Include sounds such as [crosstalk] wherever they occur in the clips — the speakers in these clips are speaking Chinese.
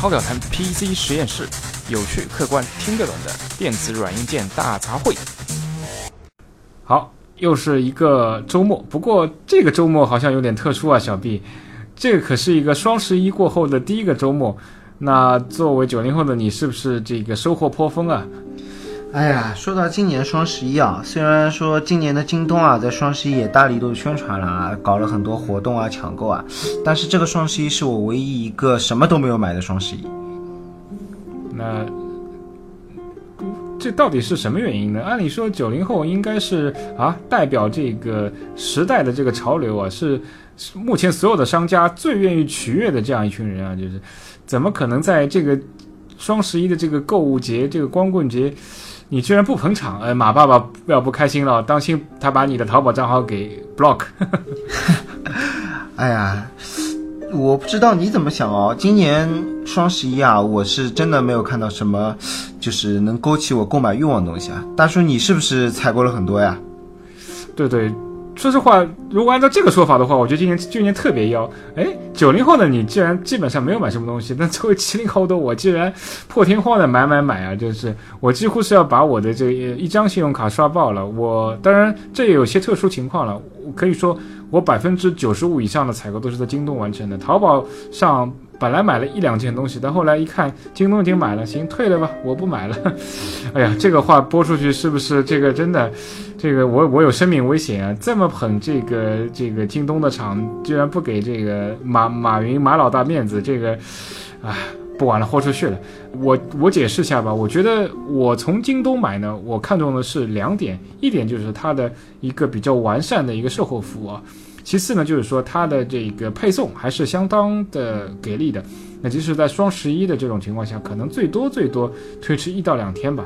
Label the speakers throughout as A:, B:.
A: 超表谈 PC 实验室，有趣、客观、听得懂的电子软硬件大杂烩。好，又是一个周末，不过这个周末好像有点特殊啊，小 B，这可是一个双十一过后的第一个周末。那作为九零后的你，是不是这个收获颇丰啊？
B: 哎呀，说到今年双十一啊，虽然说今年的京东啊，在双十一也大力度宣传了啊，搞了很多活动啊，抢购啊，但是这个双十一是我唯一一个什么都没有买的双十一。
A: 那这到底是什么原因呢？按理说九零后应该是啊，代表这个时代的这个潮流啊，是目前所有的商家最愿意取悦的这样一群人啊，就是怎么可能在这个双十一的这个购物节、这个光棍节？你居然不捧场，哎，马爸爸要不开心了，当心他把你的淘宝账号给 block。[laughs]
B: 哎呀，我不知道你怎么想哦。今年双十一啊，我是真的没有看到什么，就是能勾起我购买欲望的东西啊。大叔，你是不是采购了很多呀？
A: 对对。说实话，如果按照这个说法的话，我觉得今年今年特别妖。哎，九零后的你既然基本上没有买什么东西，那作为七零后的我，竟然破天荒的买买买啊！就是我几乎是要把我的这一张信用卡刷爆了。我当然这也有些特殊情况了，我可以说我百分之九十五以上的采购都是在京东完成的，淘宝上。本来买了一两件东西，但后来一看，京东已经买了，行，退了吧，我不买了。[laughs] 哎呀，这个话播出去是不是这个真的？这个我我有生命危险啊！这么捧这个这个京东的厂，居然不给这个马马云马老大面子，这个，啊，不玩了，豁出去了。我我解释一下吧，我觉得我从京东买呢，我看中的是两点，一点就是它的一个比较完善的一个售后服务啊。其次呢，就是说它的这个配送还是相当的给力的。那即使在双十一的这种情况下，可能最多最多推迟一到两天吧。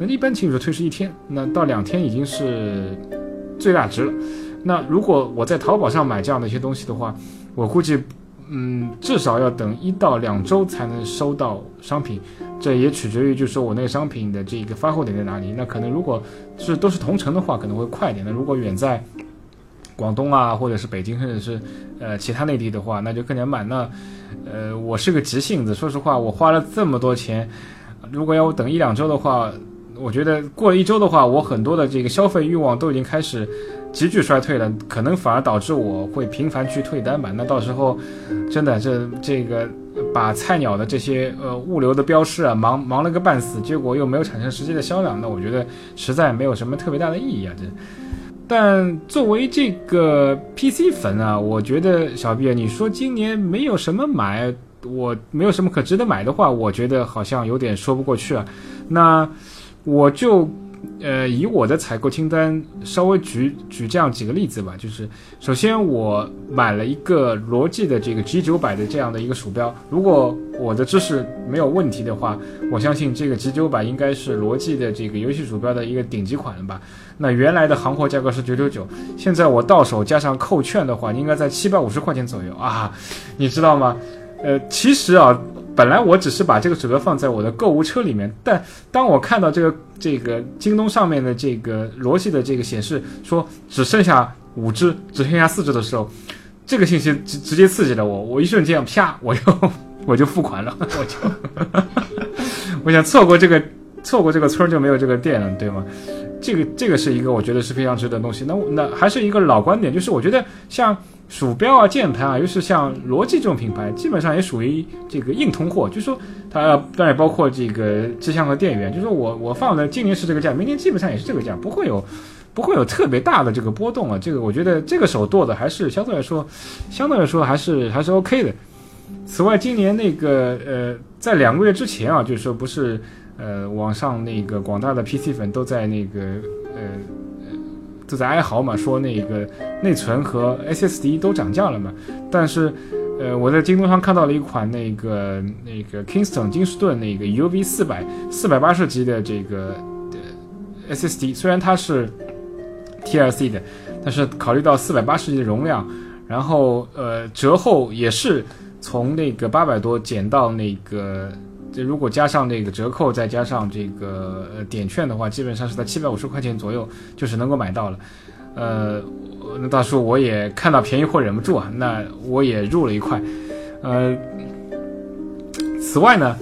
A: 那一般情况推迟一天，那到两天已经是最大值了。那如果我在淘宝上买这样的一些东西的话，我估计，嗯，至少要等一到两周才能收到商品。这也取决于，就是说我那个商品的这个发货点在哪里。那可能如果是都是同城的话，可能会快一点。那如果远在广东啊，或者是北京，甚至是呃其他内地的话，那就更加慢。那呃，我是个急性子，说实话，我花了这么多钱，如果要我等一两周的话，我觉得过了一周的话，我很多的这个消费欲望都已经开始急剧衰退了，可能反而导致我会频繁去退单吧。那到时候真的这这个把菜鸟的这些呃物流的标识啊忙忙了个半死，结果又没有产生实际的销量，那我觉得实在没有什么特别大的意义啊，这。但作为这个 PC 粉啊，我觉得小毕啊，你说今年没有什么买，我没有什么可值得买的话，我觉得好像有点说不过去啊。那我就。呃，以我的采购清单稍微举举这样几个例子吧，就是首先我买了一个罗技的这个 G 九百的这样的一个鼠标，如果我的知识没有问题的话，我相信这个 G 九百应该是罗技的这个游戏鼠标的一个顶级款了吧？那原来的行货价格是九九九，现在我到手加上扣券的话，应该在七百五十块钱左右啊，你知道吗？呃，其实啊。本来我只是把这个鼠标放在我的购物车里面，但当我看到这个这个京东上面的这个逻辑的这个显示说只剩下五只，只剩下四只的时候，这个信息直直接刺激了我，我一瞬间啪，我就 [laughs] 我就付款了，我就 [laughs] 我想错过这个错过这个村就没有这个店了，对吗？这个这个是一个我觉得是非常值得的东西。那那还是一个老观点，就是我觉得像。鼠标啊，键盘啊，尤其是像罗技这种品牌，基本上也属于这个硬通货。就是说，它当然也包括这个机箱和电源。就是说我我放的今年是这个价，明年基本上也是这个价，不会有不会有特别大的这个波动啊。这个我觉得这个手剁的还是相对来说，相对来说还是还是 OK 的。此外，今年那个呃，在两个月之前啊，就是说不是呃，网上那个广大的 PC 粉都在那个呃。都在哀嚎嘛，说那个内存和 SSD 都涨价了嘛。但是，呃，我在京东上看到了一款那个那个 Kingston 金士顿那个 UV 四百四百八十 G 的这个 SSD，虽然它是 TLC 的，但是考虑到四百八十 G 的容量，然后呃折后也是从那个八百多减到那个。这如果加上这个折扣，再加上这个呃点券的话，基本上是在七百五十块钱左右，就是能够买到了。呃，那大叔我也看到便宜货忍不住啊，那我也入了一块。呃，此外呢，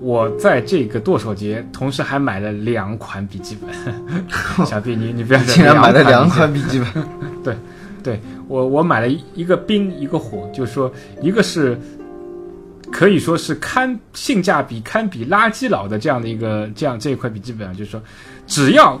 A: 我在这个剁手节同时还买了两款笔记本。[laughs] 小 B，你你不要
B: 竟然买了两
A: 两
B: 款笔记本，
A: 对，对我我买了一一个冰一个火，就是说一个是可以说是堪性价比堪比垃圾佬的这样的一个这样这一块笔记本啊，就是说只要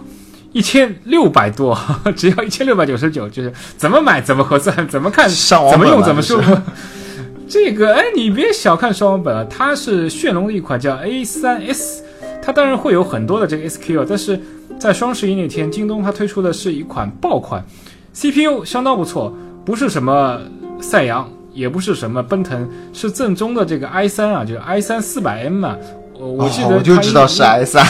A: 一千六百多，[laughs] 只要一千六百九十九，就是怎么买怎么合算，怎么看怎么用怎么舒服。[laughs] 这个哎，你别小看双网本啊，它是炫龙的一款叫 A 三 S，它当然会有很多的这个 SKU，但是在双十一那天，京东它推出的是一款爆款，CPU 相当不错，不是什么赛扬，也不是什么奔腾，是正宗的这个 i 三啊，就是 i 三四百 M 嘛。我我记得、
B: 哦我就知道是 i 三，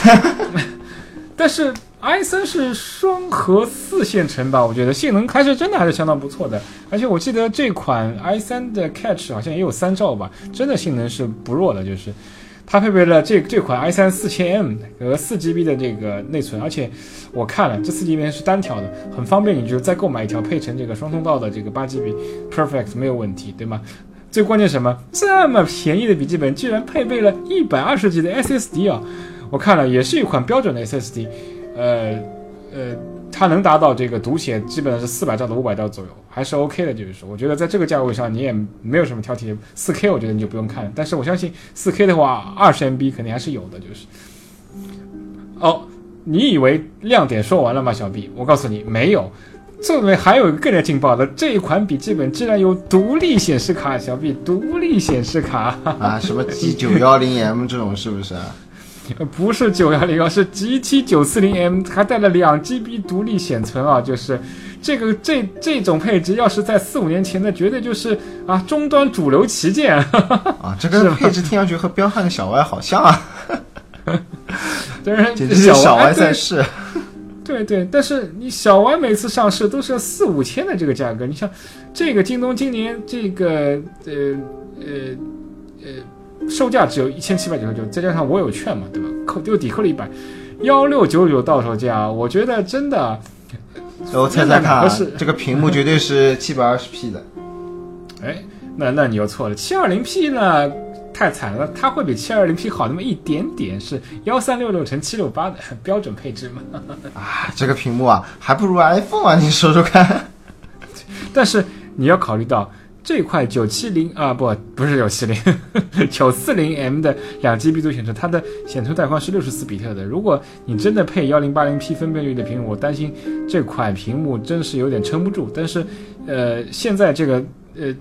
B: [laughs]
A: 但是 i 三是双核四线程吧？我觉得性能还是真的还是相当不错的。而且我记得这款 i 三的 Catch 好像也有三兆吧，真的性能是不弱的。就是它配备了这这款 i 3 4000M 和四 GB 的这个内存，而且我看了这四 GB 是单条的，很方便，你就再购买一条配成这个双通道的这个八 GB Perfect 没有问题，对吗？最关键什么？这么便宜的笔记本居然配备了一百二十 G 的 SSD 啊！我看了，也是一款标准的 SSD，呃呃，它能达到这个读写基本上是四百兆到五百兆左右，还是 OK 的。就是说，我觉得在这个价位上你也没有什么挑剔。四 K 我觉得你就不用看了，但是我相信四 K 的话，二十 MB 肯定还是有的。就是，哦，你以为亮点说完了吗，小 B？我告诉你，没有。这里面还有一个更加劲爆的，这一款笔记本竟然有独立显示卡，小 B 独立显示卡。
B: 啊，什么 G 九幺零 M 这种是不是？[laughs]
A: 不是九幺零幺，是 GT 九四零 M，还带了两 GB 独立显存啊！就是这个这这种配置，要是在四五年前那，绝对就是啊终端主流旗舰。[laughs]
B: 啊，这个配置听上去和彪悍的小 Y 好像啊，
A: 当然，
B: 简直是小
A: 哎
B: Y 在世。[laughs]
A: 对对对，但是你小 Y 每次上市都是要四五千的这个价格，你像这个京东今年这个呃呃呃售价只有一千七百九十九，再加上我有券嘛，对吧？扣又抵扣了一百，幺六九九到手价，我觉得真的。
B: 我猜猜看啊，这个屏幕绝对是七百二十 P 的。
A: 哎，那那你又错了，七二零 P 呢太惨了，它会比七二零 P 好那么一点点，是幺三六六乘七六八的标准配置嘛。[laughs]
B: 啊，这个屏幕啊，还不如 iPhone 啊！你说说看。[laughs]
A: 但是你要考虑到这块九七零啊，不不是九七零，[laughs] 九四零 M 的两 GB 独显存，它的显存带宽是六十四比特的。如果你真的配幺零八零 P 分辨率的屏幕，我担心这款屏幕真是有点撑不住。但是，呃，现在这个呃。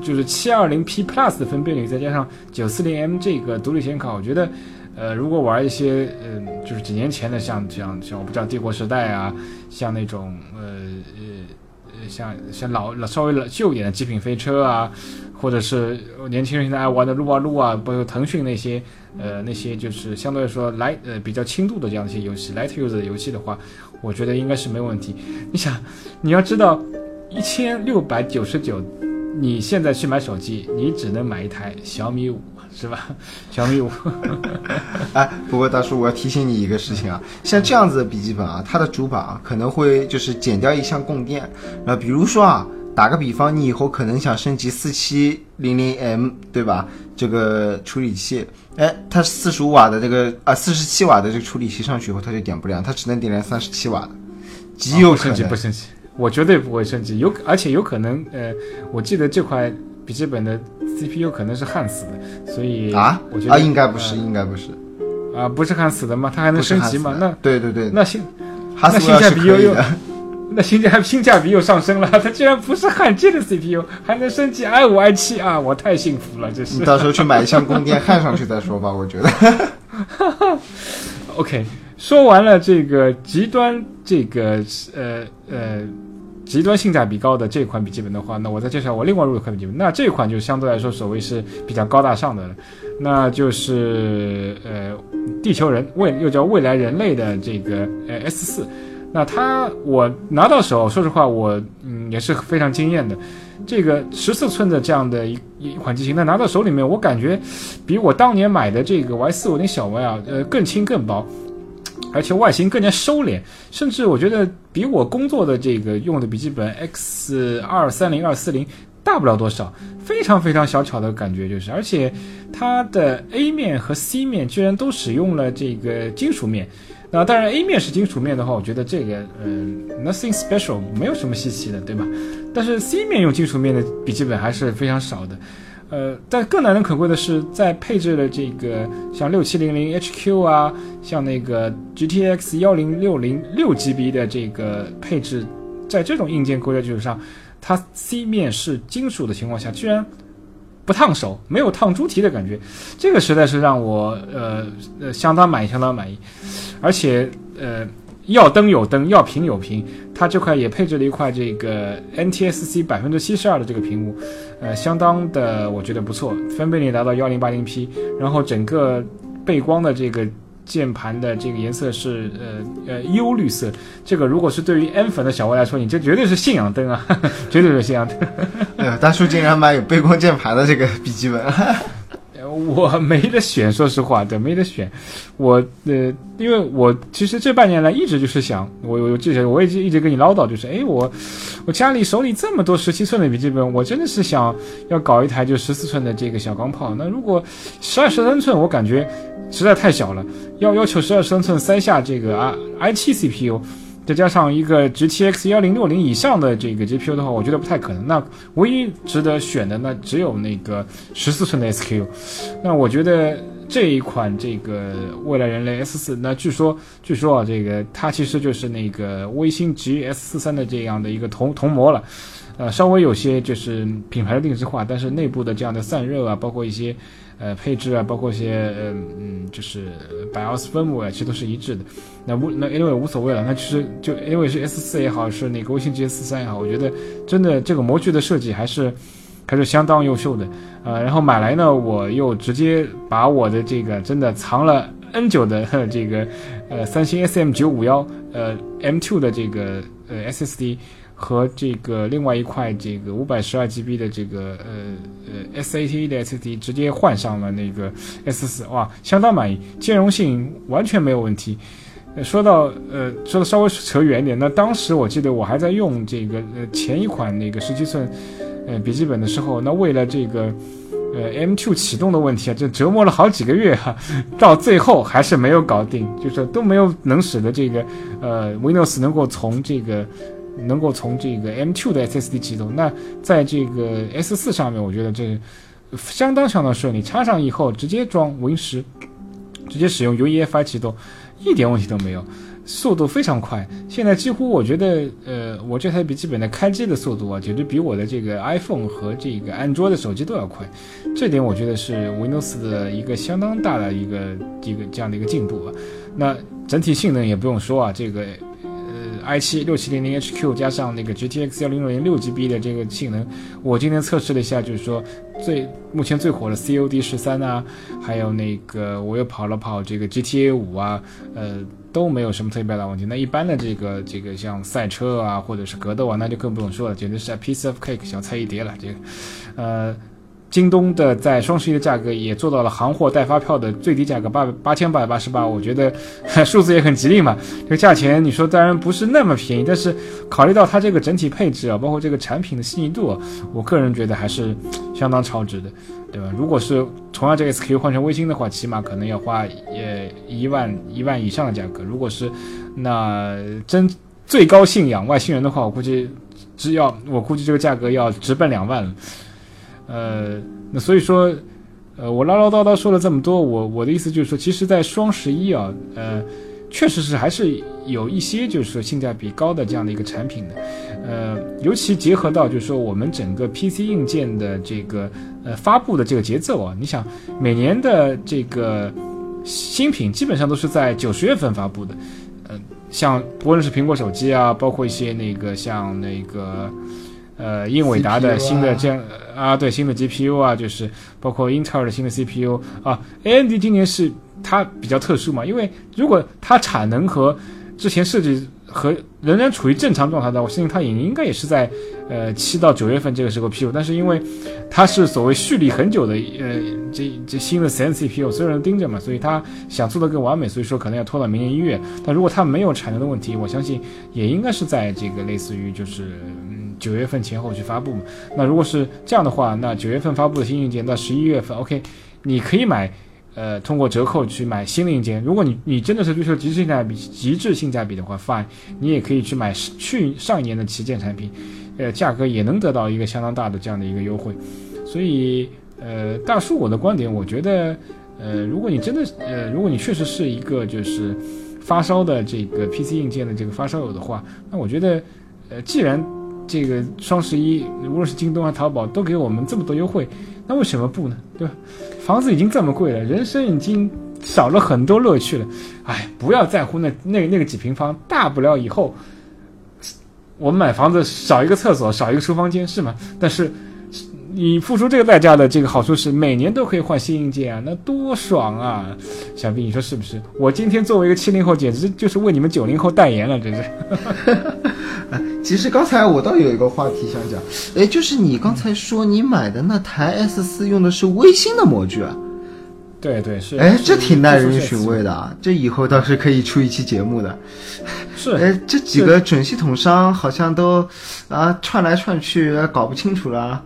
A: 就是七二零 P Plus 的分辨率，再加上九四零 M 这个独立显卡，我觉得，呃，如果玩一些，嗯、就是几年前的像，像像我不知道帝国时代啊，像那种，呃呃，像像老老稍微老旧一点的极品飞车啊，或者是年轻人现在爱玩的撸啊撸啊，包括腾讯那些，呃，那些就是相对来说来呃比较轻度的这样的一些游戏，light use 的游戏的话，我觉得应该是没问题。你想，你要知道，一千六百九十九。你现在去买手机，你只能买一台小米五，是吧？小米五，[laughs]
B: 哎，不过大叔，我要提醒你一个事情啊，像这样子的笔记本啊，它的主板啊可能会就是减掉一项供电。那比如说啊，打个比方，你以后可能想升级四七零零 M，对吧？这个处理器，哎，它四十五瓦的这个啊四十七瓦的这个处理器上去以后，它就点不亮，它只能点亮三十七瓦的，极有可
A: 不升级，
B: 能
A: 不升级，我绝对不会升级。有，而且有可能，呃，我记得这块笔记本的 CPU 可能是焊死的，所以
B: 啊
A: 我觉得
B: 啊，应该不是，应该不是，
A: 啊、不是焊死的吗？它还能升级吗？那
B: 对对对，
A: 那性那性价比又又。[laughs] 那性价性价比又上升了，它居然不是焊接的 CPU，还能升级 i 五 i 七啊！我太幸福了，这是
B: 你。到时候去买一项供电焊上去再说吧，我觉得。[laughs]
A: OK，说完了这个极端这个呃呃极端性价比高的这款笔记本的话，那我再介绍我另外入一款笔记本。那这款就相对来说所谓是比较高大上的了，那就是呃地球人未又叫未来人类的这个呃 S 四。那它我拿到手，说实话我嗯也是非常惊艳的。这个十四寸的这样的一一款机型，那拿到手里面，我感觉比我当年买的这个 Y 四五零小 Y 啊，呃更轻更薄，而且外形更加收敛，甚至我觉得比我工作的这个用的笔记本 X 二三零二四零大不了多少，非常非常小巧的感觉就是，而且它的 A 面和 C 面居然都使用了这个金属面。那当然，A 面是金属面的话，我觉得这个嗯，nothing special，没有什么稀奇的，对吧？但是 C 面用金属面的笔记本还是非常少的。呃，但更难能可贵的是，在配置了这个像六七零零 HQ 啊，像那个 GTX 幺零六零六 GB 的这个配置，在这种硬件构架基础上，它 C 面是金属的情况下，居然不烫手，没有烫猪蹄的感觉，这个实在是让我呃呃相当满意，相当满意，而且呃。要灯有灯，要屏有屏，它这块也配置了一块这个 NTSC 百分之七十二的这个屏幕，呃，相当的我觉得不错，分辨率达到幺零八零 P，然后整个背光的这个键盘的这个颜色是呃呃幽绿色，这个如果是对于 N 粉的小歪来说，你这绝对是信仰灯啊，[laughs] 绝对是信仰灯。[laughs]
B: 哎呦，大叔竟然买有背光键盘的这个笔记本。
A: 我没得选，说实话，对，没得选。我呃，因为我其实这半年来一直就是想，我我之前我也一直跟你唠叨，就是哎，我我家里手里这么多十七寸的笔记本，我真的是想要搞一台就十四寸的这个小钢炮。那如果十二十三寸，我感觉实在太小了，要要求十二十三寸塞下这个啊 i 七 CPU。再加上一个 GTX 幺零六零以上的这个 GPU 的话，我觉得不太可能。那唯一值得选的，那只有那个十四寸的 SQ。那我觉得这一款这个未来人类 S 四，那据说据说啊，这个它其实就是那个微星 G S 四三的这样的一个同同模了。呃，稍微有些就是品牌的定制化，但是内部的这样的散热啊，包括一些。呃，配置啊，包括一些呃嗯，就是 BIOS 分母啊，其实都是一致的。那无那 anyway 无所谓了。那其实就因为是 S 四也好，是那个微信 G S 三也好，我觉得真的这个模具的设计还是还是相当优秀的。呃，然后买来呢，我又直接把我的这个真的藏了 N 久的这个呃三星 S M 九五幺呃 M two 的这个呃 S S D。和这个另外一块这个五百十二 GB 的这个呃呃 S A T 的 SSD 直接换上了那个 S 四，哇，相当满意，兼容性完全没有问题。说到呃说的稍微扯远一点，那当时我记得我还在用这个呃前一款那个十七寸呃笔记本的时候，那为了这个呃 M2 启动的问题啊，就折磨了好几个月哈，到最后还是没有搞定，就是都没有能使得这个呃 Windows 能够从这个。能够从这个 M2 的 SSD 启动，那在这个 S4 上面，我觉得这相当相当顺利。插上以后直接装 Win 十，直接使用 UEFI 启动，一点问题都没有，速度非常快。现在几乎我觉得，呃，我这台笔记本的开机的速度啊，简直比我的这个 iPhone 和这个安卓的手机都要快。这点我觉得是 Windows 的一个相当大的一个一个这样的一个进步啊。那整体性能也不用说啊，这个。I 七六七零零 HQ 加上那个 GTX 幺零六零六 GB 的这个性能，我今天测试了一下，就是说最目前最火的 COD 十三啊，还有那个我又跑了跑这个 GTA 五啊，呃都没有什么特别大问题。那一般的这个这个像赛车啊或者是格斗啊，那就更不用说了，简直是 piece of cake 小菜一碟了。这个，呃。京东的在双十一的价格也做到了行货带发票的最低价格八八千八百八十八，我觉得 [laughs] 数字也很吉利嘛。这个价钱你说当然不是那么便宜，但是考虑到它这个整体配置啊，包括这个产品的细腻度，我个人觉得还是相当超值的，对吧？如果是同样这个 SKU 换成微星的话，起码可能要花呃一万一万以上的价格。如果是那真最高信仰外星人的话，我估计只要我估计这个价格要直奔两万了。呃，那所以说，呃，我唠唠叨叨说了这么多，我我的意思就是说，其实，在双十一啊，呃，确实是还是有一些就是说性价比高的这样的一个产品的，呃，尤其结合到就是说我们整个 PC 硬件的这个呃发布的这个节奏啊，你想每年的这个新品基本上都是在九十月份发布的，呃，像不论是苹果手机啊，包括一些那个像那个。呃，英伟达的新的这样啊，对新的 GPU 啊，就是包括英特尔的新的 CPU 啊，AMD 今年是它比较特殊嘛，因为如果它产能和之前设计和仍然处于正常状态的，我相信它也应该也是在呃七到九月份这个时候批入，但是因为它是所谓蓄力很久的呃这这新的 n CPU，所有人盯着嘛，所以它想做的更完美，所以说可能要拖到明年一月。但如果它没有产能的问题，我相信也应该是在这个类似于就是。九月份前后去发布嘛。那如果是这样的话，那九月份发布的新硬件到十一月份，OK，你可以买，呃，通过折扣去买新的硬件。如果你你真的是追求极致性价比、极致性价比的话，fine，你也可以去买去上一年的旗舰产品，呃，价格也能得到一个相当大的这样的一个优惠。所以，呃，大叔我的观点，我觉得，呃，如果你真的，呃，如果你确实是一个就是发烧的这个 PC 硬件的这个发烧友的话，那我觉得，呃，既然这个双十一无论是京东还是淘宝都给我们这么多优惠，那为什么不呢？对吧？房子已经这么贵了，人生已经少了很多乐趣了，哎，不要在乎那那那个几平方，大不了以后我们买房子少一个厕所，少一个厨房间是吗？但是。你付出这个代价的这个好处是每年都可以换新硬件啊，那多爽啊！小毕，你说是不是？我今天作为一个七零后，简直就是为你们九零后代言了，真是。[laughs]
B: 其实刚才我倒有一个话题想讲，哎，就是你刚才说你买的那台 S 四用的是微星的模具啊？
A: 对对是。
B: 哎，这挺耐人寻味的啊！这以后倒是可以出一期节目的。
A: 是。
B: 哎，这几个准系统商好像都啊串来串去，搞不清楚了。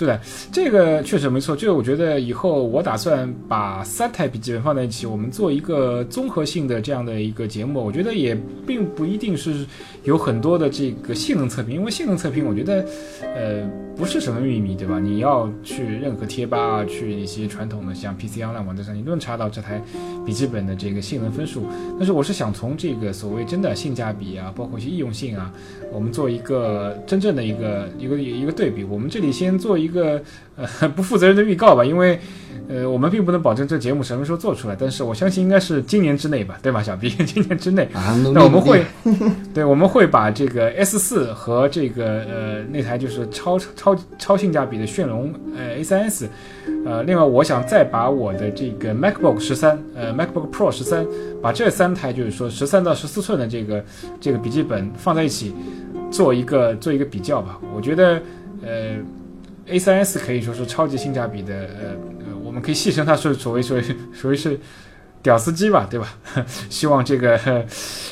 A: 对的，这个确实没错。就是我觉得以后我打算把三台笔记本放在一起，我们做一个综合性的这样的一个节目。我觉得也并不一定是有很多的这个性能测评，因为性能测评我觉得，呃，不是什么秘密，对吧？你要去任何贴吧啊，去一些传统的像 PC Online 网站上，你都能查到这台笔记本的这个性能分数。但是我是想从这个所谓真的性价比啊，包括一些易用性啊，我们做一个真正的一个一个一个对比。我们这里先做一。一个呃 [laughs] 不负责任的预告吧，因为呃我们并不能保证这节目什么时候做出来，但是我相信应该是今年之内吧，对吧，小 B？[laughs] 今年之内，那我们会对我们会把这个 S 四和这个呃那台就是超超超性价比的炫龙呃 A 三 S，呃另外我想再把我的这个 MacBook 十三呃 MacBook Pro 十三，把这三台就是说十三到十四寸的这个这个笔记本放在一起做一个做一个比较吧，我觉得呃。A 三 S 可以说是超级性价比的，呃呃，我们可以戏称它是所谓所谓所谓是。屌丝机吧，对吧？[laughs] 希望这个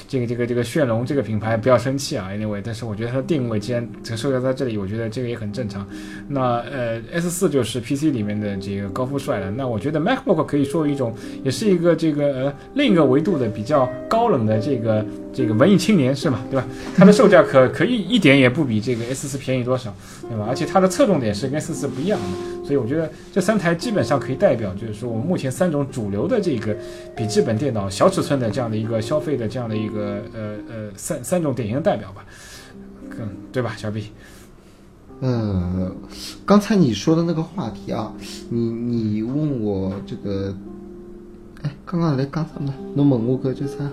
A: 这个这个这个炫龙这个品牌不要生气啊，anyway。但是我觉得它的定位既然承受在这里，我觉得这个也很正常。那呃，S 四就是 PC 里面的这个高富帅了。那我觉得 MacBook 可以说一种，也是一个这个呃另一个维度的比较高冷的这个这个文艺青年，是吗？对吧？它的售价可可以一点也不比这个 S 四便宜多少，对吧？而且它的侧重点是跟 S 四不一样的，所以我觉得这三台基本上可以代表，就是说我们目前三种主流的这个。笔记本电脑小尺寸的这样的一个消费的这样的一个呃呃三三种典型的代表吧，嗯，对吧，小 B？
B: 嗯，刚才你说的那个话题啊，你你问我这个，哎，刚刚来讲什么？侬问我搿叫啥？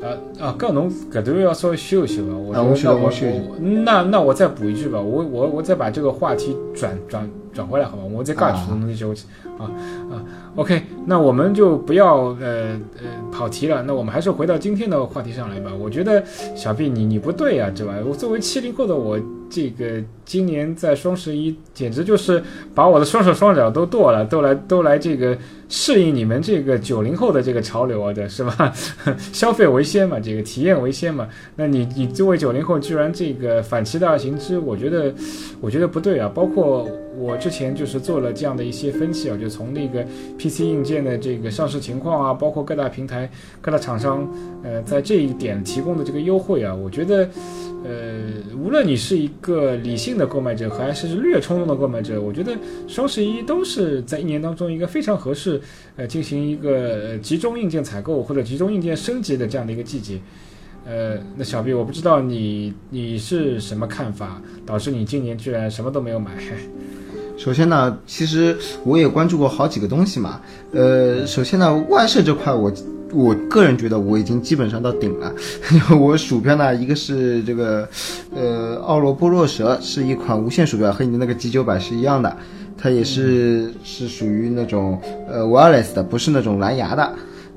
A: 啊啊，搿侬搿段要稍微修一修吧。我
B: 我
A: 那
B: 我修
A: 那那我再补一句吧，我我我再把这个话题转转转回来，好吧？我再讲一句东西修啊啊。OK，那我们就不要呃呃跑题了，那我们还是回到今天的话题上来吧。我觉得小毕你你不对啊，对吧？我作为七零后的我，这个今年在双十一简直就是把我的双手双脚都剁了，都来都来这个适应你们这个九零后的这个潮流啊，的是吧？[laughs] 消费为先嘛，这个体验为先嘛。那你你作为九零后，居然这个反其道而行之，我觉得我觉得不对啊。包括我之前就是做了这样的一些分析啊，就从那个。PC 硬件的这个上市情况啊，包括各大平台、各大厂商，呃，在这一点提供的这个优惠啊，我觉得，呃，无论你是一个理性的购买者，还是略冲动的购买者，我觉得双十一都是在一年当中一个非常合适，呃，进行一个集中硬件采购或者集中硬件升级的这样的一个季节。呃，那小 B，我不知道你你是什么看法，导致你今年居然什么都没有买。
B: 首先呢，其实我也关注过好几个东西嘛。呃，首先呢，外设这块，我我个人觉得我已经基本上到顶了。[laughs] 我鼠标呢，一个是这个，呃，奥罗波洛蛇是一款无线鼠标，和你的那个 G 九百是一样的，它也是是属于那种呃 wireless 的，不是那种蓝牙的。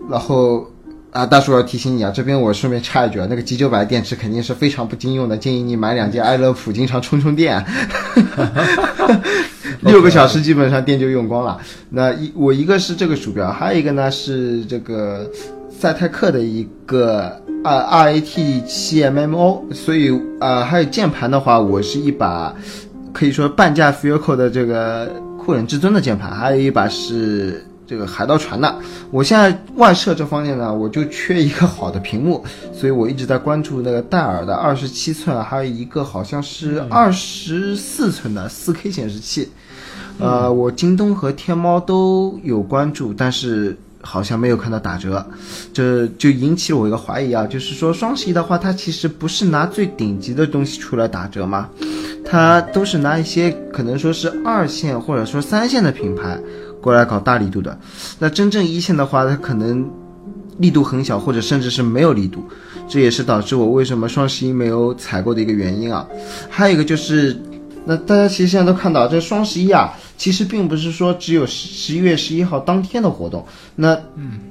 B: 然后。啊，大叔要提醒你啊，这边我顺便插一句啊，那个 G 九百电池肯定是非常不经用的，建议你买两件爱乐普，经常充充电，[laughs] 六个小时基本上电就用光了。那一我一个是这个鼠标，还有一个呢是这个赛泰克的一个 rrat 七 mmo 所以啊还有键盘的话，我是一把可以说半价 f i e l c o 的这个酷冷至尊的键盘，还有一把是这个海盗船的。我现在外设这方面呢，我就缺一个好的屏幕，[laughs] 所以我一直在关注那个戴尔的二十七寸，还有一个好像是二十四寸的四 K 显示器。呃，我京东和天猫都有关注，但是好像没有看到打折，这就引起了我一个怀疑啊，就是说双十一的话，它其实不是拿最顶级的东西出来打折嘛？它都是拿一些可能说是二线或者说三线的品牌过来搞大力度的，那真正一线的话，它可能力度很小，或者甚至是没有力度，这也是导致我为什么双十一没有采购的一个原因啊。还有一个就是，那大家其实现在都看到这双十一啊。其实并不是说只有十一月十一号当天的活动，那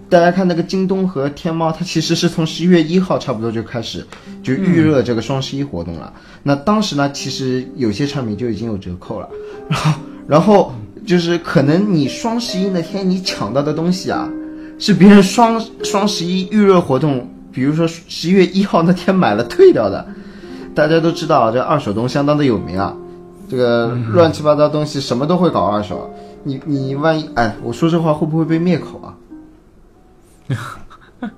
B: 大家看那个京东和天猫，它其实是从十一月一号差不多就开始就预热这个双十一活动了。那当时呢，其实有些产品就已经有折扣了，然后然后就是可能你双十一那天你抢到的东西啊，是别人双双十一预热活动，比如说十一月一号那天买了退掉的。[laughs] 大家都知道这二手东相当的有名啊。这个乱七八糟东西什么都会搞二手，你你万一哎，我说这话会不会被灭口啊？[laughs]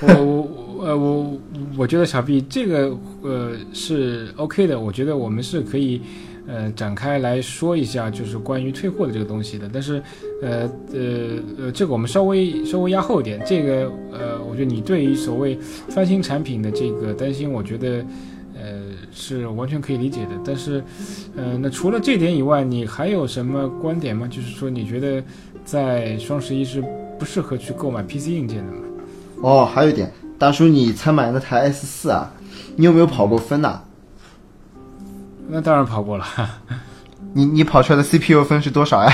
A: 我我呃我我觉得小 B 这个呃是 OK 的，我觉得我们是可以呃展开来说一下，就是关于退货的这个东西的。但是呃呃呃，这个我们稍微稍微压后一点。这个呃，我觉得你对于所谓翻新产品的这个担心，我觉得。呃，是完全可以理解的，但是，呃，那除了这点以外，你还有什么观点吗？就是说，你觉得在双十一是不适合去购买 PC 硬件的吗？
B: 哦，还有一点，大叔，你才买那台 S 四啊，你有没有跑过分呐？
A: 那当然跑过了。[laughs]
B: 你你跑出来的 CPU 分是多少呀？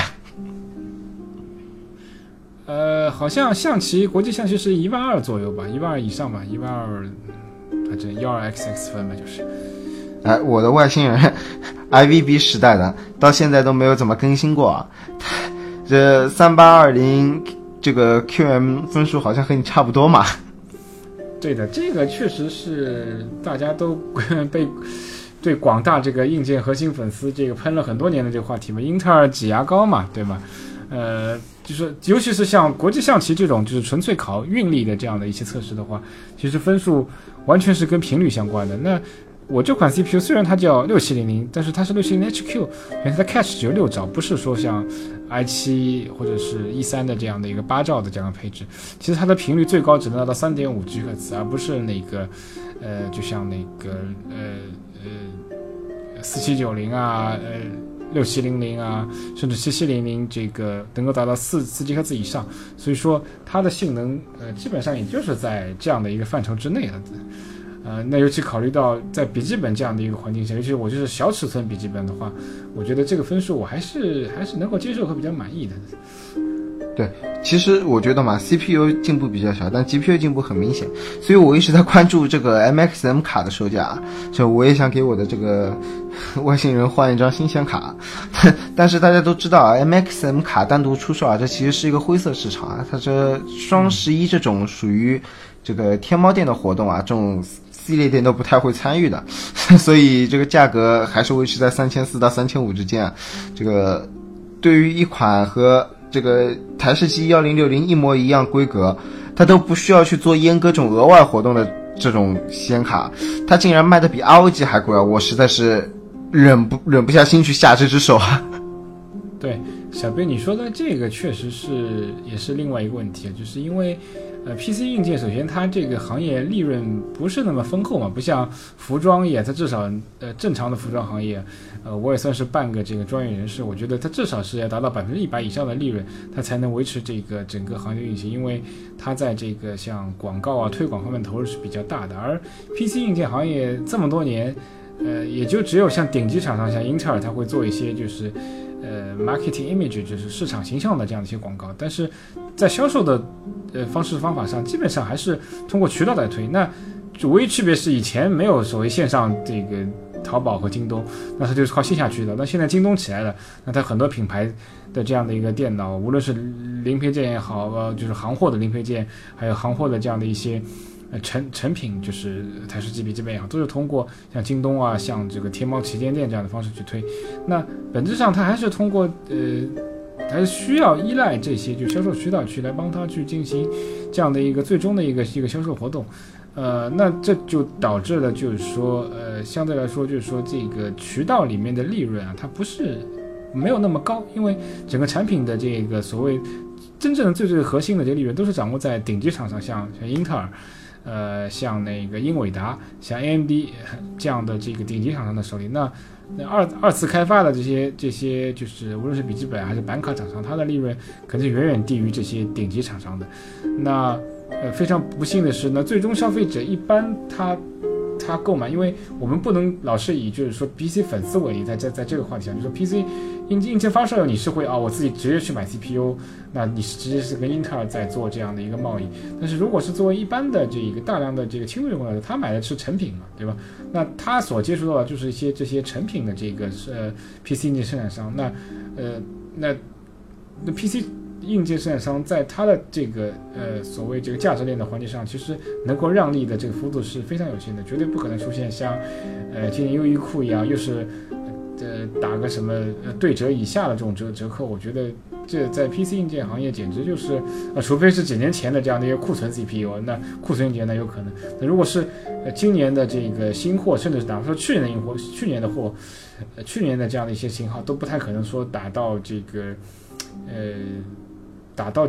A: 呃，好像象棋国际象棋是一万二左右吧，一万二以上吧，一万二。反正幺二 XX 分吧，就是。
B: 哎，我的外星人，[laughs] IVB 时代的，到现在都没有怎么更新过啊。这三八二零这个 QM 分数好像和你差不多嘛。
A: 对的，这个确实是大家都 [laughs] 被对广大这个硬件核心粉丝这个喷了很多年的这个话题嘛。英特尔挤牙膏嘛，对吧？呃。就是，尤其是像国际象棋这种，就是纯粹考运力的这样的一些测试的话，其实分数完全是跟频率相关的。那我这款 CPU 虽然它叫六七零零，但是它是六七零 HQ，因为它的 cache 只有六兆，不是说像 i 七或者是 E 三的这样的一个八兆的这样的配置。其实它的频率最高只能达到三点五 G 赫兹，而不是那个，呃，就像那个呃呃四七九零啊，呃。六七零零啊，甚至七七零零，这个能够达到四四 G 赫兹以上，所以说它的性能，呃，基本上也就是在这样的一个范畴之内了。呃，那尤其考虑到在笔记本这样的一个环境下，尤其是我就是小尺寸笔记本的话，我觉得这个分数我还是还是能够接受和比较满意的。
B: 对，其实我觉得嘛，CPU 进步比较小，但 GPU 进步很明显，所以我一直在关注这个 MXM 卡的售价，就我也想给我的这个 [laughs] 外星人换一张新显卡，但是大家都知道啊，MXM 卡单独出售啊，这其实是一个灰色市场啊，它这双十一这种属于这个天猫店的活动啊，这种系列店都不太会参与的，[laughs] 所以这个价格还是维持在三千四到三千五之间啊，这个对于一款和这个台式机幺零六零一模一样规格，它都不需要去做阉割这种额外活动的这种显卡，它竟然卖的比 ROG 还贵啊！我实在是忍不忍不下心去下这只手啊！
A: 对，小贝你说的这个确实是也是另外一个问题啊，就是因为。呃，PC 硬件首先它这个行业利润不是那么丰厚嘛，不像服装业，它至少呃正常的服装行业，呃我也算是半个这个专业人士，我觉得它至少是要达到百分之一百以上的利润，它才能维持这个整个行业运行，因为它在这个像广告啊推广方面投入是比较大的，而 PC 硬件行业这么多年，呃也就只有像顶级厂商像英特尔，它会做一些就是。呃，marketing image 就是市场形象的这样的一些广告，但是在销售的呃方式方法上，基本上还是通过渠道来推。那就唯一区别是以前没有所谓线上这个淘宝和京东，那它就是靠线下渠道。那现在京东起来了，那它很多品牌的这样的一个电脑，无论是零配件也好，呃，就是行货的零配件，还有行货的这样的一些呃成成品，就是台式机笔记本也好，都是通过像京东啊，像这个天猫旗舰店这样的方式去推。那本质上它还是通过呃。还是需要依赖这些就销售渠道去来帮他去进行这样的一个最终的一个一个销售活动，呃，那这就导致了就是说，呃，相对来说就是说这个渠道里面的利润啊，它不是没有那么高，因为整个产品的这个所谓真正的最最核心的这个利润都是掌握在顶级厂商，像像英特尔，呃，像那个英伟达，像 AMD 这样的这个顶级厂商的手里，那。那二二次开发的这些这些，就是无论是笔记本还是板卡厂商，它的利润肯定远远低于这些顶级厂商的。那呃，非常不幸的是，那最终消费者一般他。他购买，因为我们不能老是以就是说 PC 粉丝为例，在在在这个话题上，就说 PC 硬硬件发售，你是会啊，我自己直接去买 CPU，那你是直接是跟英特尔在做这样的一个贸易。但是如果是作为一般的这一个大量的这个轻度用户来说，他买的是成品嘛，对吧？那他所接触到的就是一些这些成品的这个呃 PC 硬件生产商，那呃那那 PC。硬件生产商在它的这个呃所谓这个价值链的环节上，其实能够让利的这个幅度是非常有限的，绝对不可能出现像呃今年优衣库一样，又是呃打个什么呃对折以下的这种折折扣。我觉得这在 PC 硬件行业简直就是呃，除非是几年前的这样的一个库存 CPU，那库存硬件那有可能。那如果是呃今年的这个新货，甚至是哪怕说去年的硬货、去年的货、呃去年的这样的一些型号，都不太可能说达到这个呃。达到，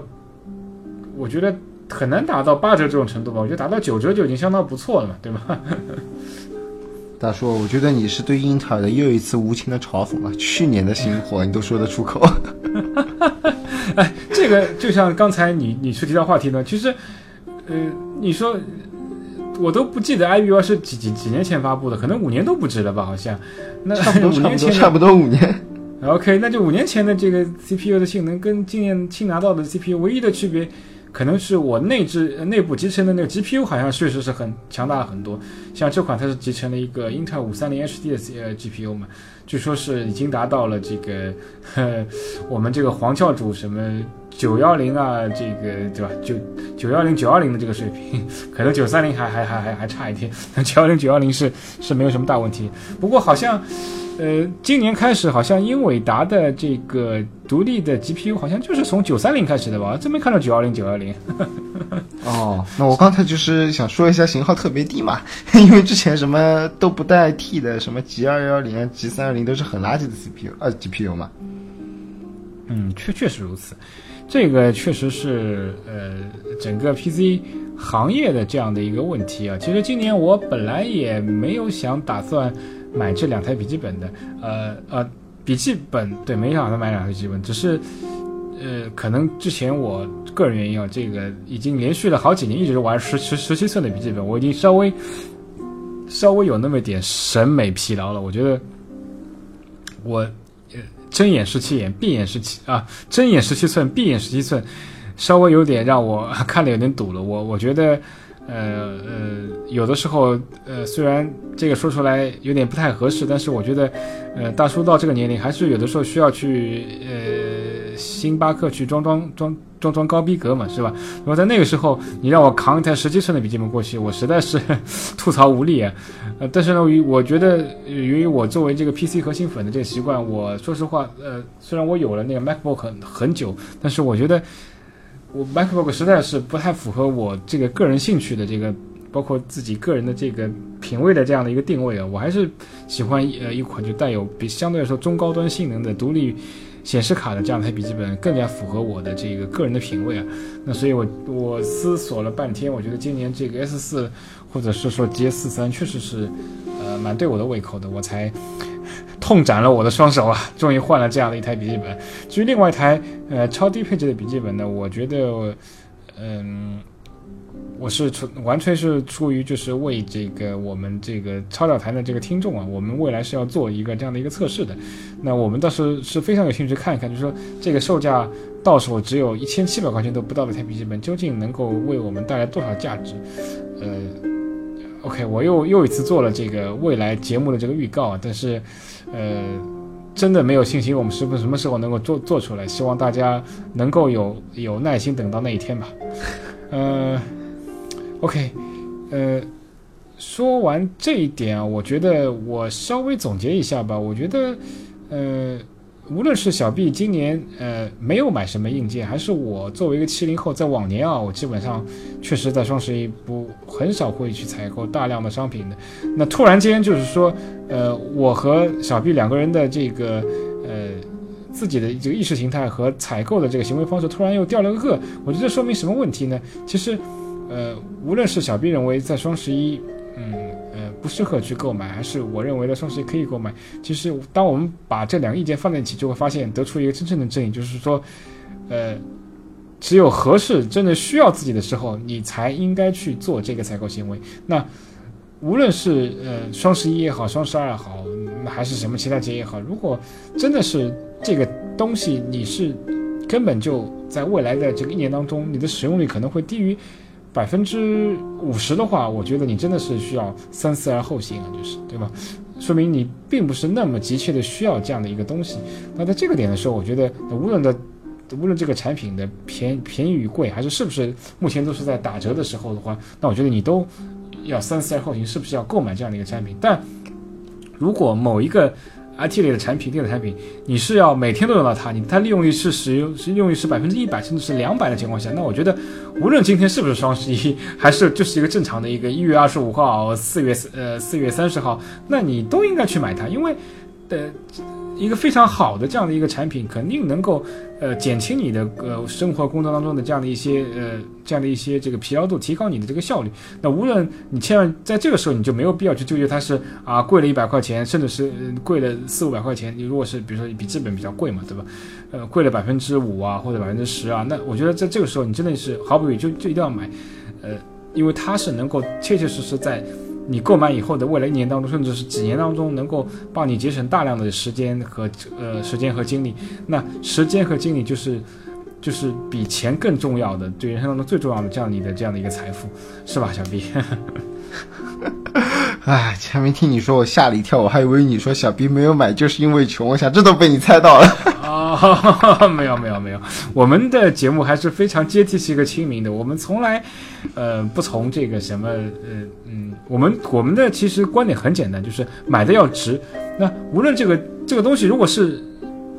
A: 我觉得很难达到八折这种程度吧。我觉得达到九折就已经相当不错了嘛，对吧？[laughs]
B: 大叔，我觉得你是对英特尔的又一次无情的嘲讽啊。去年的新货你都说得出口？[laughs]
A: 哎，这个就像刚才你你去提到话题呢，其实，呃，你说我都不记得 i b u 是几几几年前发布的，可能五年都不止了吧？好像，那
B: 差不多 [laughs]
A: 五年前
B: 差不多五年。
A: OK，那就五年前的这个 CPU 的性能跟今年新拿到的 CPU 唯一的区别，可能是我内置内部集成的那个 GPU 好像确实是很强大很多。像这款它是集成了一个英特尔五三零 HD 的呃 GPU 嘛，据说是已经达到了这个呵我们这个黄教主什么九幺零啊，这个对吧？九九幺零九二零的这个水平，可能九三零还还还还还差一点，九幺零九幺零是是没有什么大问题。不过好像。呃，今年开始好像英伟达的这个独立的 GPU 好像就是从九三零开始的吧？真没看到九幺零、九幺零。[laughs]
B: 哦，那我刚才就是想说一下型号特别低嘛，[laughs] 因为之前什么都不带 T 的，什么 G 二幺零、G 三二零都是很垃圾的 CPU，呃，GPU 嘛。
A: 嗯，确确实如此，这个确实是呃整个 PC 行业的这样的一个问题啊。其实今年我本来也没有想打算。买这两台笔记本的，呃呃，笔记本对，没想到买两台笔记本，只是，呃，可能之前我个人原因啊，这个已经连续了好几年一直玩十十十七寸的笔记本，我已经稍微稍微有那么点审美疲劳了。我觉得我睁眼十七眼，闭眼十七啊，睁眼十七寸，闭眼十七寸，稍微有点让我看的有点堵了。我我觉得。呃呃，有的时候，呃，虽然这个说出来有点不太合适，但是我觉得，呃，大叔到这个年龄，还是有的时候需要去呃星巴克去装装装装装高逼格嘛，是吧？然后在那个时候你让我扛一台十七寸的笔记本过去，我实在是 [laughs] 吐槽无力啊。呃，但是呢，于我觉得由于我作为这个 PC 核心粉的这个习惯，我说实话，呃，虽然我有了那个 MacBook 很很久，但是我觉得。我 MacBook 实在是不太符合我这个个人兴趣的这个，包括自己个人的这个品味的这样的一个定位啊，我还是喜欢呃一款就带有比相对来说中高端性能的独立显示卡的这样一台笔记本，更加符合我的这个个人的品味啊。那所以我我思索了半天，我觉得今年这个 S 四或者是说 J 四三确实是呃蛮对我的胃口的，我才。痛斩了我的双手啊！终于换了这样的一台笔记本。至于另外一台呃超低配置的笔记本呢，我觉得，嗯，我是出完全是出于就是为这个我们这个超导台的这个听众啊，我们未来是要做一个这样的一个测试的。那我们倒是是非常有兴趣看一看，就是说这个售价到手只有一千七百块钱都不到的台笔记本，究竟能够为我们带来多少价值？呃。OK，我又又一次做了这个未来节目的这个预告啊，但是，呃，真的没有信心，我们是不是什么时候能够做做出来？希望大家能够有有耐心等到那一天吧。呃，OK，呃，说完这一点啊，我觉得我稍微总结一下吧。我觉得，呃。无论是小 B 今年呃没有买什么硬件，还是我作为一个七零后，在往年啊，我基本上确实在双十一不很少会去采购大量的商品的。那突然间就是说，呃，我和小 B 两个人的这个呃自己的这个意识形态和采购的这个行为方式突然又掉了个个，我觉得说明什么问题呢？其实，呃，无论是小 B 认为在双十一，嗯。呃不适合去购买，还是我认为的双十一可以购买。其实，当我们把这两个意见放在一起，就会发现得出一个真正的正义，就是说，呃，只有合适、真的需要自己的时候，你才应该去做这个采购行为。那无论是呃双十一也好，双十二也好，还是什么其他节也好，如果真的是这个东西你是根本就在未来的这个一年当中，你的使用率可能会低于。百分之五十的话，我觉得你真的是需要三思而后行啊，就是对吧？说明你并不是那么急切的需要这样的一个东西。那在这个点的时候，我觉得无论的无论这个产品的便便宜与贵，还是是不是目前都是在打折的时候的话，那我觉得你都要三思而后行，是不是要购买这样的一个产品？但如果某一个 IT 类的产品，电子产品，你是要每天都用到它，你它利用率是使用是利用率是百分之一百，甚至是两百的情况下，那我觉得，无论今天是不是双十一，[laughs] 还是就是一个正常的一个一月二十五号、四月呃四月三十号，那你都应该去买它，因为，呃。一个非常好的这样的一个产品，肯定能够呃减轻你的呃生活工作当中的这样的一些呃这样的一些这个疲劳度，提高你的这个效率。那无论你千万在这个时候，你就没有必要去纠结它是啊贵了一百块钱，甚至是贵了四五百块钱。你如果是比如说比基本比较贵嘛，对吧？呃，贵了百分之五啊或者百分之十啊，那我觉得在这个时候你真的是毫不犹豫就就一定要买，呃，因为它是能够切切实实在。你购买以后的未来一年当中，甚至是几年当中，能够帮你节省大量的时间和呃时间和精力。那时间和精力就是，就是比钱更重要的，对人生当中最重要的这样你的这样的一个财富，是吧，小 B？[laughs]
B: 哎，前面听你说我吓了一跳，我还以为你说小 B 没有买就是因为穷，我想这都被你猜到了。[laughs]
A: 啊，没有没有没有，我们的节目还是非常接地气、一个亲民的，我们从来呃不从这个什么呃嗯，我们我们的其实观点很简单，就是买的要值。那无论这个这个东西如果是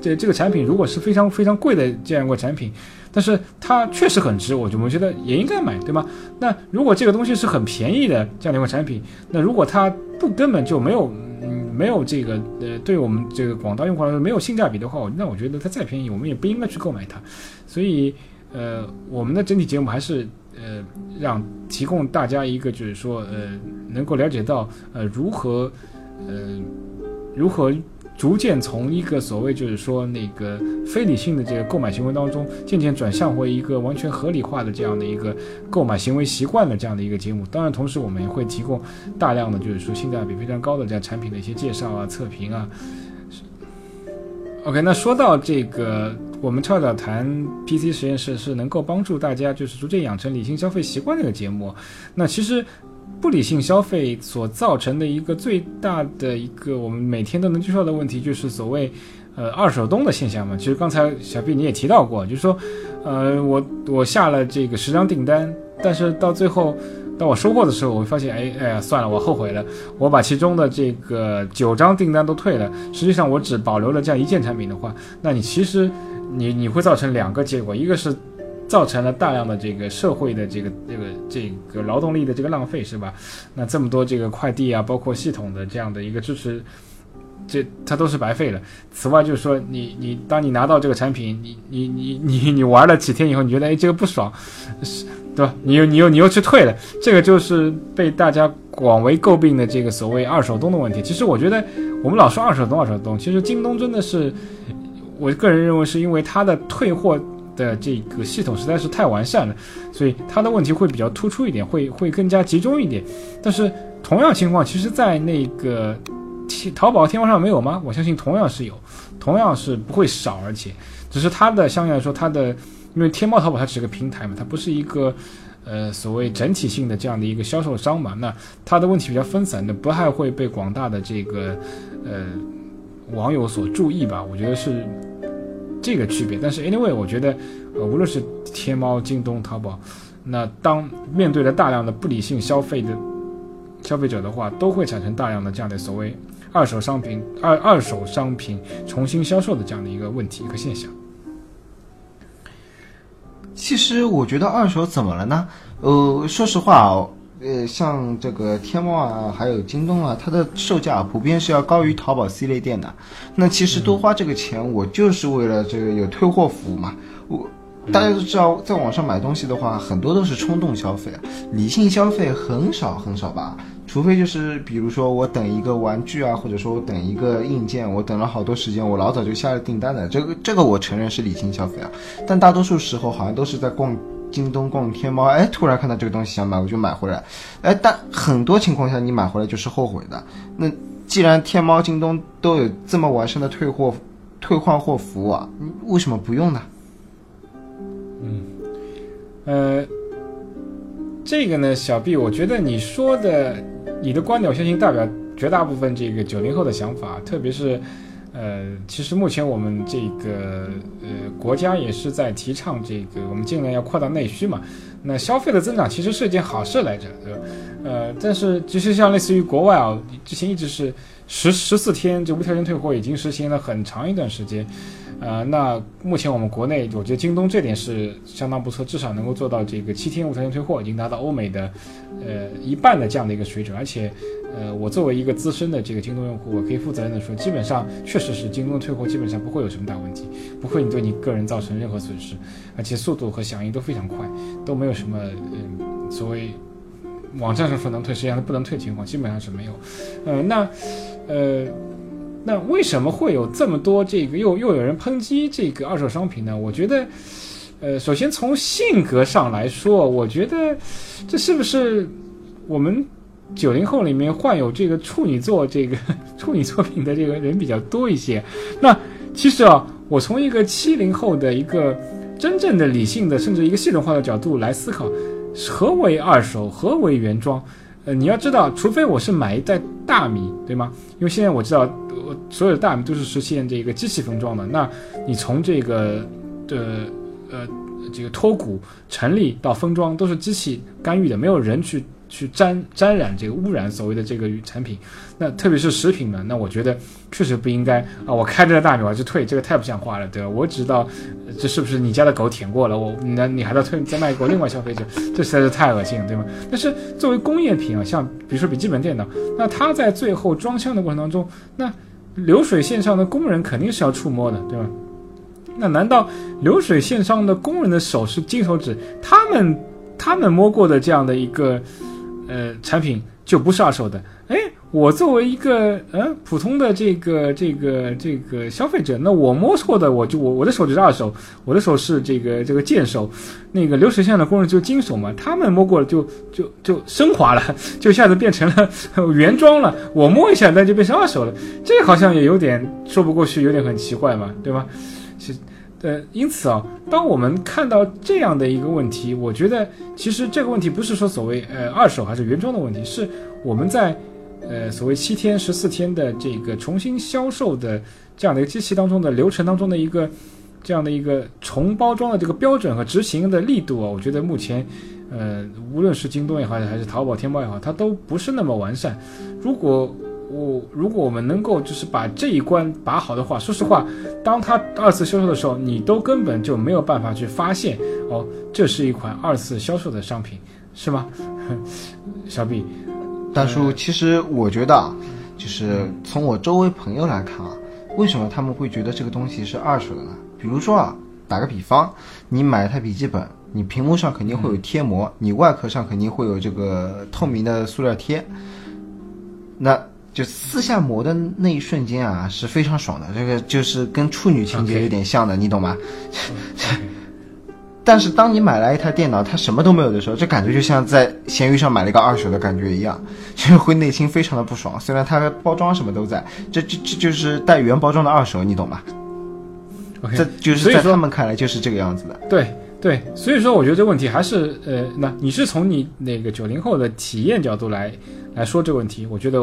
A: 这这个产品如果是非常非常贵的这样一个产品。但是它确实很值，我就我觉得也应该买，对吗？那如果这个东西是很便宜的这样的一款产品，那如果它不根本就没有，嗯，没有这个呃，对我们这个广大用户来说没有性价比的话，那我觉得它再便宜，我们也不应该去购买它。所以，呃，我们的整体节目还是呃，让提供大家一个就是说呃，能够了解到呃如何呃如何。逐渐从一个所谓就是说那个非理性的这个购买行为当中，渐渐转向为一个完全合理化的这样的一个购买行为习惯的这样的一个节目。当然，同时我们也会提供大量的就是说性价比非常高的这样产品的一些介绍啊、测评啊。OK，那说到这个，我们跳跳谈 PC 实验室是能够帮助大家就是逐渐养成理性消费习惯这个节目。那其实。不理性消费所造成的一个最大的一个我们每天都能接受的问题，就是所谓，呃，二手东的现象嘛。其实刚才小 B 你也提到过，就是说，呃，我我下了这个十张订单，但是到最后，当我收货的时候，我会发现，哎哎呀，算了，我后悔了，我把其中的这个九张订单都退了。实际上我只保留了这样一件产品的话，那你其实你你会造成两个结果，一个是。造成了大量的这个社会的这个这个这个劳动力的这个浪费，是吧？那这么多这个快递啊，包括系统的这样的一个支持，这它都是白费了。此外，就是说你你当你拿到这个产品，你你你你你玩了几天以后，你觉得哎这个不爽，是，对吧？你又你又你又去退了，这个就是被大家广为诟病的这个所谓二手东的问题。其实我觉得我们老说二手东二手东，其实京东真的是，我个人认为是因为它的退货。的这个系统实在是太完善了，所以它的问题会比较突出一点，会会更加集中一点。但是同样情况，其实，在那个天淘宝、天猫上没有吗？我相信同样是有，同样是不会少，而且只是它的相对来说，它的因为天猫、淘宝它只是个平台嘛，它不是一个呃所谓整体性的这样的一个销售商嘛，那它的问题比较分散，那不太会被广大的这个呃网友所注意吧？我觉得是这个区别。但是 anyway，我觉得呃无论是天猫、京东、淘宝，那当面对着大量的不理性消费的消费者的话，都会产生大量的这样的所谓二手商品、二二手商品重新销售的这样的一个问题和现象。
B: 其实我觉得二手怎么了呢？呃，说实话哦，呃，像这个天猫啊，还有京东啊，它的售价普遍是要高于淘宝 C 类店的。那其实多花这个钱，我就是为了这个有退货服务嘛。我大家都知道，在网上买东西的话，很多都是冲动消费，理性消费很少很少吧。除非就是比如说我等一个玩具啊，或者说我等一个硬件，我等了好多时间，我老早就下了订单的，这个这个我承认是理性消费啊。但大多数时候好像都是在逛京东、逛天猫，哎，突然看到这个东西想买，我就买回来，哎，但很多情况下你买回来就是后悔的。那既然天猫、京东都有这么完善的退货、退换货服务啊，为什么不用呢？
A: 嗯呃，这个呢，小 B，我觉得你说的，你的观点，我相信代表绝大部分这个九零后的想法，特别是，呃，其实目前我们这个呃国家也是在提倡这个，我们尽量要扩大内需嘛。那消费的增长其实是一件好事来着，对吧？呃，但是其实像类似于国外啊，之前一直是十十四天就无条件退货，已经实行了很长一段时间。呃，那目前我们国内，我觉得京东这点是相当不错，至少能够做到这个七天无条件退货，已经达到欧美的，呃一半的这样的一个水准。而且，呃，我作为一个资深的这个京东用户，我可以负责任的说，基本上确实是京东退货基本上不会有什么大问题，不会对你个人造成任何损失，而且速度和响应都非常快，都没有什么呃所谓网站上说能退，实际上不能退的情况，基本上是没有。呃，那，呃。那为什么会有这么多这个又又有人抨击这个二手商品呢？我觉得，呃，首先从性格上来说，我觉得这是不是我们九零后里面患有这个处女座这个 [laughs] 处女作品的这个人比较多一些？那其实啊，我从一个七零后的一个真正的理性的甚至一个系统化的角度来思考，何为二手，何为原装？呃，你要知道，除非我是买一袋大米，对吗？因为现在我知道。我所有的大米都是实现这个机器封装的。那你从这个的呃这个脱骨成立到封装都是机器干预的，没有人去去沾沾染这个污染所谓的这个产品。那特别是食品呢，那我觉得确实不应该啊！我开着大米我就退，这个太不像话了，对吧？我只知道这是不是你家的狗舔过了，我那你还在退再卖给另外消费者，这实在是太恶心了，对吗？但是作为工业品啊，像比如说笔记本电脑，那它在最后装箱的过程当中，那流水线上的工人肯定是要触摸的，对吧？那难道流水线上的工人的手是金手指？他们他们摸过的这样的一个呃产品就不是二手的？哎。我作为一个呃普通的这个这个这个消费者，那我摸错的我就我我的手就是二手，我的手是这个这个贱手，那个流水线的工人就金手嘛，他们摸过了就就就升华了，[laughs] 就一下子变成了 [laughs] 原装了，我摸一下那就变成二手了，这好像也有点说不过去，有点很奇怪嘛，对吧？呃，因此啊，当我们看到这样的一个问题，我觉得其实这个问题不是说所谓呃二手还是原装的问题，是我们在。呃，所谓七天、十四天的这个重新销售的这样的一个机器当中的流程当中的一个这样的一个重包装的这个标准和执行的力度啊，我觉得目前，呃，无论是京东也好，还是淘宝、天猫也好，它都不是那么完善。如果我如果我们能够就是把这一关把好的话，说实话，当它二次销售的时候，你都根本就没有办法去发现哦，这是一款二次销售的商品，是吗？[laughs] 小毕。
B: 大叔，其实我觉得啊，就是从我周围朋友来看啊，为什么他们会觉得这个东西是二手的呢？比如说啊，打个比方，你买一台笔记本，你屏幕上肯定会有贴膜，你外壳上肯定会有这个透明的塑料贴，那就撕下膜的那一瞬间啊，是非常爽的，这个就是跟处女情节有点像的，你懂吗？[laughs] 但是当你买来一台电脑，它什么都没有的时候，这感觉就像在闲鱼上买了一个二手的感觉一样，[laughs] 就会内心非常的不爽。虽然它包装什么都在，这这这就是带原包装的二手，你懂吗？
A: 这
B: 就是在他们看来就是这个样子的。
A: 对，对，所以说我觉得这个问题还是呃，那你是从你那个九零后的体验角度来来说这个问题，我觉得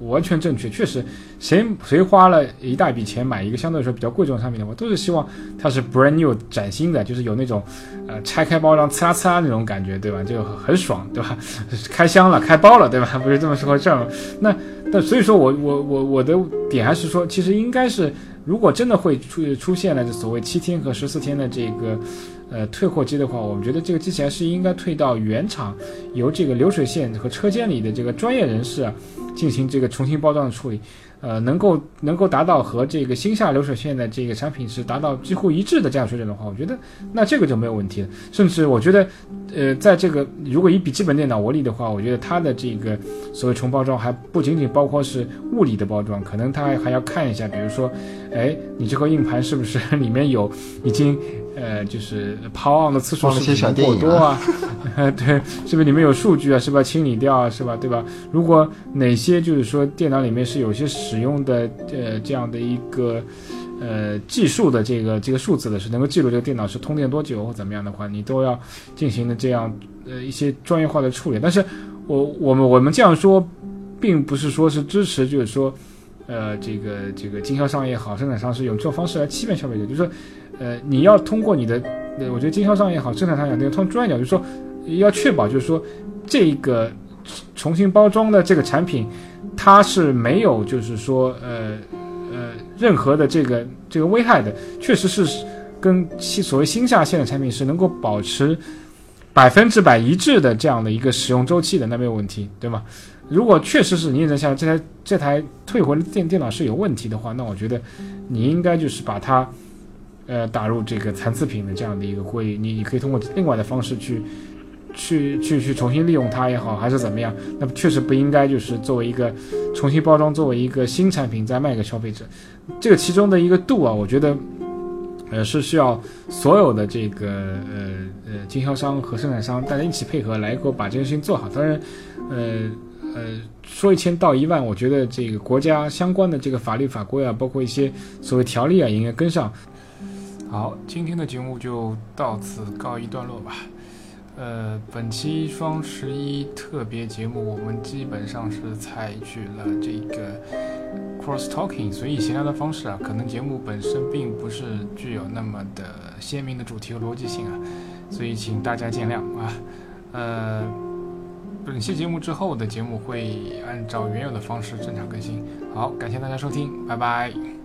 A: 完全正确。确实，谁谁花了一大笔钱买一个相对来说比较贵重的产品的话，都是希望它是 brand new 崭新的，就是有那种呃拆开包装呲啦呲啦那种感觉，对吧？就很爽，对吧？[laughs] 开箱了，开包了，对吧？[laughs] 不是这么说事儿吗？那那所以说我我我我的点还是说，其实应该是，如果真的会出出现了这所谓七天和十四天的这个。呃，退货机的话，我们觉得这个机器还是应该退到原厂，由这个流水线和车间里的这个专业人士，进行这个重新包装的处理。呃，能够能够达到和这个新下流水线的这个产品是达到几乎一致的这样水准的话，我觉得那这个就没有问题了。甚至我觉得，呃，在这个如果以笔记本电脑为例的话，我觉得它的这个所谓重包装还不仅仅包括是物理的包装，可能它还要看一下，比如说，哎，你这个硬盘是不是里面有已经。呃，就是抛 on 的次数是 [laughs] 不是过多啊？对，是不是里面有数据啊？是不是要清理掉啊？是吧？对吧？如果哪些就是说电脑里面是有些使用的呃这样的一个呃计数的这个这个数字的，是能够记录这个电脑是通电多久或怎么样的话，你都要进行的这样呃一些专业化的处理。但是我我们我们这样说，并不是说是支持，就是说呃这个这个经销商也好，生产商是用这种方式来欺骗消费者，就是说。呃，你要通过你的，我觉得经销商也好，生产商也好，从专业角度说，要确保就是说，这个重新包装的这个产品，它是没有就是说，呃呃，任何的这个这个危害的，确实是跟所谓新下线的产品是能够保持百分之百一致的这样的一个使用周期的，那没有问题，对吗？如果确实是你验证下这台这台退回的电电脑是有问题的话，那我觉得你应该就是把它。呃，打入这个残次品的这样的一个会议，你你可以通过另外的方式去，去去去重新利用它也好，还是怎么样？那么确实不应该就是作为一个重新包装，作为一个新产品再卖给消费者。这个其中的一个度啊，我觉得，呃，是需要所有的这个呃呃经销商和生产商大家一起配合来够把这件事情做好。当然，呃呃，说一千道一万，我觉得这个国家相关的这个法律法规啊，包括一些所谓条例啊，应该跟上。好，今天的节目就到此告一段落吧。呃，本期双十一特别节目，我们基本上是采取了这个 cross talking 随意闲聊的方式啊，可能节目本身并不是具有那么的鲜明的主题和逻辑性啊，所以请大家见谅啊。呃，本期节目之后的节目会按照原有的方式正常更新。好，感谢大家收听，拜拜。